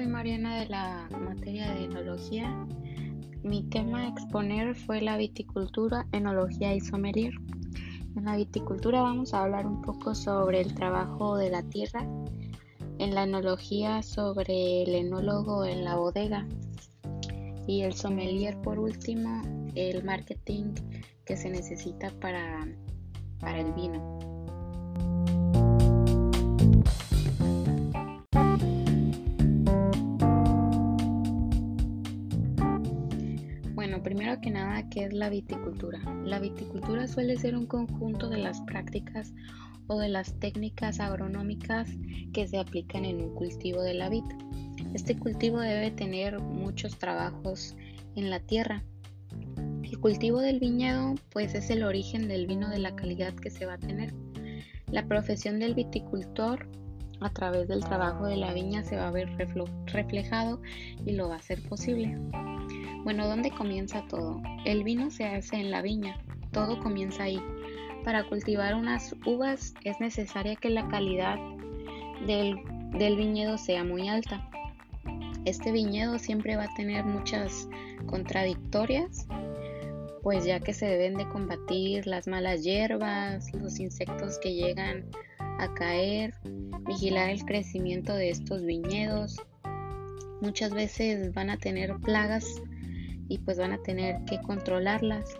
soy Mariana de la materia de enología. Mi tema a exponer fue la viticultura, enología y sommelier. En la viticultura vamos a hablar un poco sobre el trabajo de la tierra, en la enología sobre el enólogo en la bodega y el sommelier por último, el marketing que se necesita para, para el vino. Que nada, ¿qué es la viticultura? La viticultura suele ser un conjunto de las prácticas o de las técnicas agronómicas que se aplican en un cultivo de la vid. Este cultivo debe tener muchos trabajos en la tierra. El cultivo del viñedo pues es el origen del vino de la calidad que se va a tener. La profesión del viticultor a través del trabajo de la viña se va a ver reflejado y lo va a hacer posible. Bueno, ¿dónde comienza todo? El vino se hace en la viña, todo comienza ahí. Para cultivar unas uvas es necesaria que la calidad del, viñedo sea muy alta. Este viñedo siempre va a tener muchas contradictorias, pues ya que se deben de combatir las malas hierbas, los insectos que llegan caer, vigilar el crecimiento de estos viñedos. Muchas veces van a tener plagas y pues van a tener que controlarlas.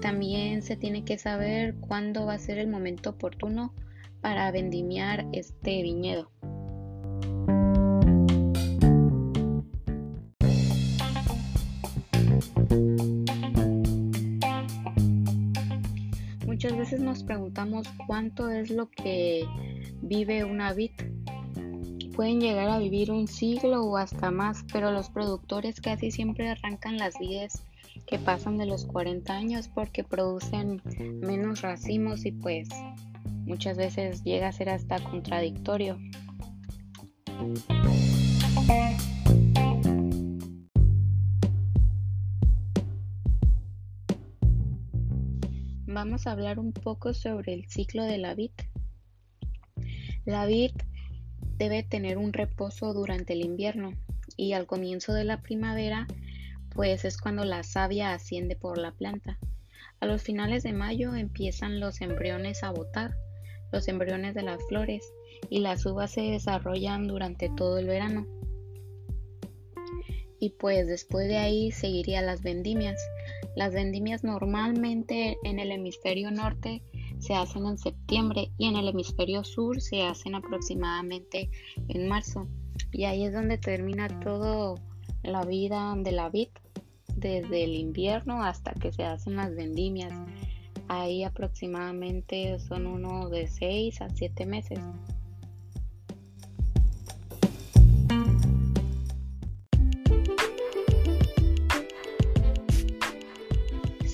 También se tiene que saber cuándo va a ser el momento oportuno para vendimiar este viñedo. Nos preguntamos cuánto es lo que vive una vid pueden llegar a vivir un siglo o hasta más, pero los productores casi siempre arrancan las vides que pasan de los 40 años porque producen menos racimos y pues muchas veces llega a ser hasta contradictorio. Vamos a hablar un poco sobre el ciclo de la vid. La vid debe tener un reposo durante el invierno y al comienzo de la primavera pues es cuando la savia asciende por la planta. A los finales de mayo empiezan los embriones a botar, los embriones de las flores y las uvas se desarrollan durante todo el verano. Y pues después de ahí seguiría las vendimias. Las vendimias normalmente en el hemisferio norte se hacen en septiembre y en el hemisferio sur se hacen aproximadamente en marzo. Y ahí es donde termina todo la vida de la vid, desde el invierno hasta que se hacen las vendimias. Ahí aproximadamente son uno de 6 a 7 meses.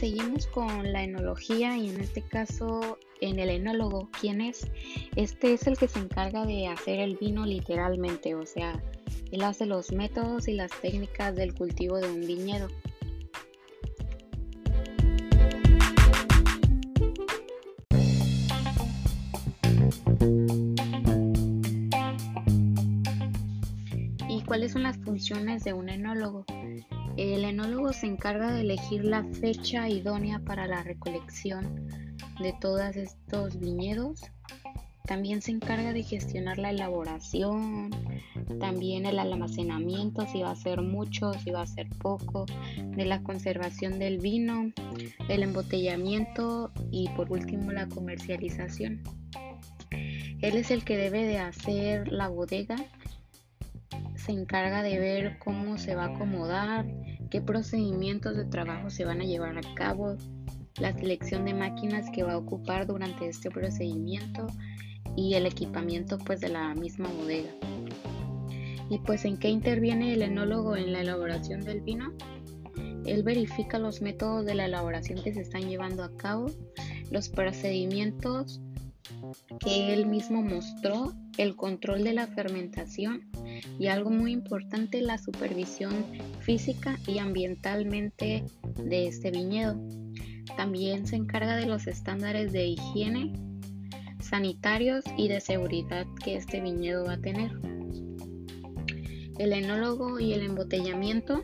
Seguimos con la enología y en este caso en el enólogo, ¿quién es? Este es el que se encarga de hacer el vino literalmente, o sea, él hace los métodos y las técnicas del cultivo de un viñedo. ¿Y cuáles son las funciones de un enólogo? El enólogo se encarga de elegir la fecha idónea para la recolección de todos estos viñedos. También se encarga de gestionar la elaboración, también el almacenamiento, si va a ser mucho, si va a ser poco, de la conservación del vino, el embotellamiento y por último la comercialización. Él es el que debe de hacer la bodega, se encarga de ver cómo se va a acomodar, qué procedimientos de trabajo se van a llevar a cabo, la selección de máquinas que va a ocupar durante este procedimiento y el equipamiento pues de la misma bodega. Y pues en qué interviene el enólogo en la elaboración del vino? Él verifica los métodos de la elaboración que se están llevando a cabo, los procedimientos que él mismo mostró, el control de la fermentación y algo muy importante, la supervisión física y ambientalmente de este viñedo. También se encarga de los estándares de higiene, sanitarios y de seguridad que este viñedo va a tener. El enólogo y el embotellamiento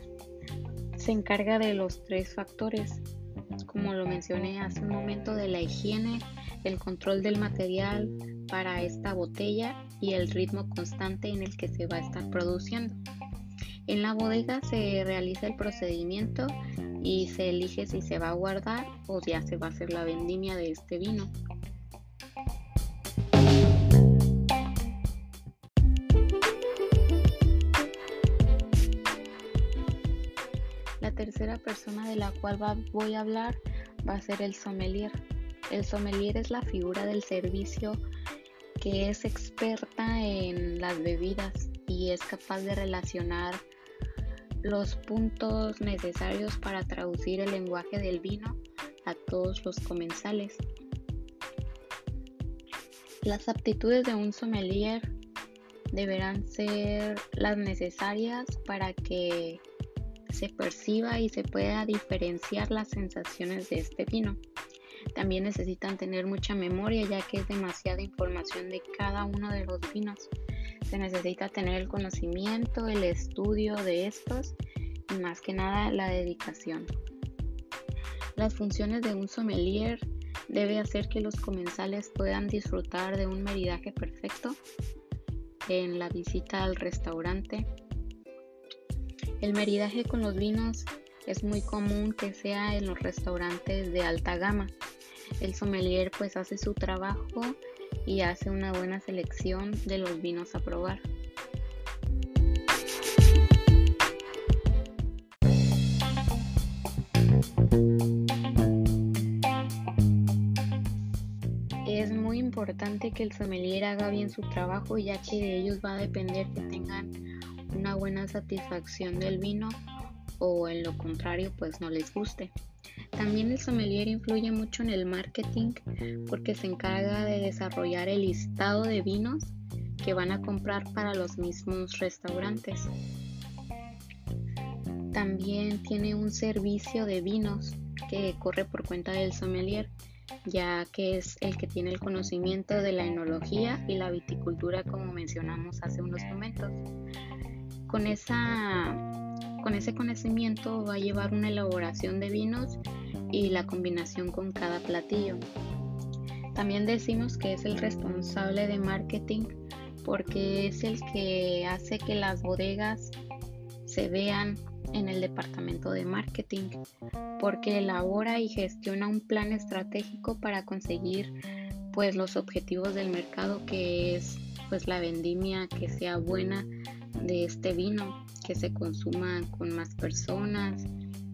se encarga de los tres factores, como lo mencioné hace un momento, de la higiene, el control del material para esta botella y el ritmo constante en el que se va a estar produciendo. En la bodega se realiza el procedimiento y se elige si se va a guardar o ya se va a hacer la vendimia de este vino. Persona de la cual voy a hablar va a ser el sommelier. El sommelier es la figura del servicio que es experta en las bebidas y es capaz de relacionar los puntos necesarios para traducir el lenguaje del vino a todos los comensales. Las aptitudes de un sommelier deberán ser las necesarias para que se perciba y se pueda diferenciar las sensaciones de este vino. También necesitan tener mucha memoria ya que es demasiada información de cada uno de los vinos. Se necesita tener el conocimiento, el estudio de estos y más que nada la dedicación. Las funciones de un sommelier debe hacer que los comensales puedan disfrutar de un maridaje perfecto en la visita al restaurante el maridaje con los vinos es muy común que sea en los restaurantes de alta gama. El sommelier pues hace su trabajo y hace una buena selección de los vinos a probar. Es muy importante que el sommelier haga bien su trabajo ya que de ellos va a depender que tengan una buena satisfacción del vino o en lo contrario pues no les guste. También el sommelier influye mucho en el marketing porque se encarga de desarrollar el listado de vinos que van a comprar para los mismos restaurantes. También tiene un servicio de vinos que corre por cuenta del sommelier, ya que es el que tiene el conocimiento de la enología y la viticultura como mencionamos hace unos momentos. Con, esa, con ese conocimiento va a llevar una elaboración de vinos y la combinación con cada platillo. También decimos que es el responsable de marketing porque es el que hace que las bodegas se vean en el departamento de marketing, porque elabora y gestiona un plan estratégico para conseguir pues los objetivos del mercado que es pues la vendimia que sea buena de este vino, que se consuma con más personas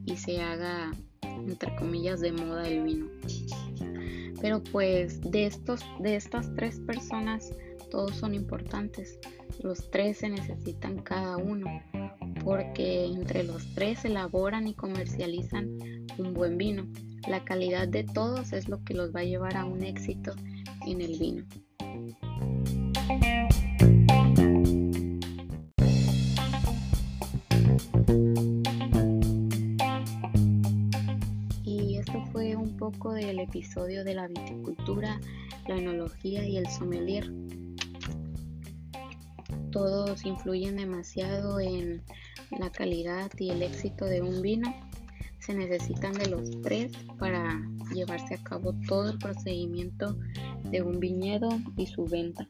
y se haga, entre comillas, de moda el vino. Pero pues de, estos, de estas tres personas, todos son importantes. Los tres se necesitan cada uno, porque entre los tres elaboran y comercializan un buen vino. La calidad de todos es lo que los va a llevar a un éxito en el vino. Del episodio de la viticultura, la enología y el sommelier. Todos influyen demasiado en la calidad y el éxito de un vino. Se necesitan de los tres para llevarse a cabo todo el procedimiento de un viñedo y su venta.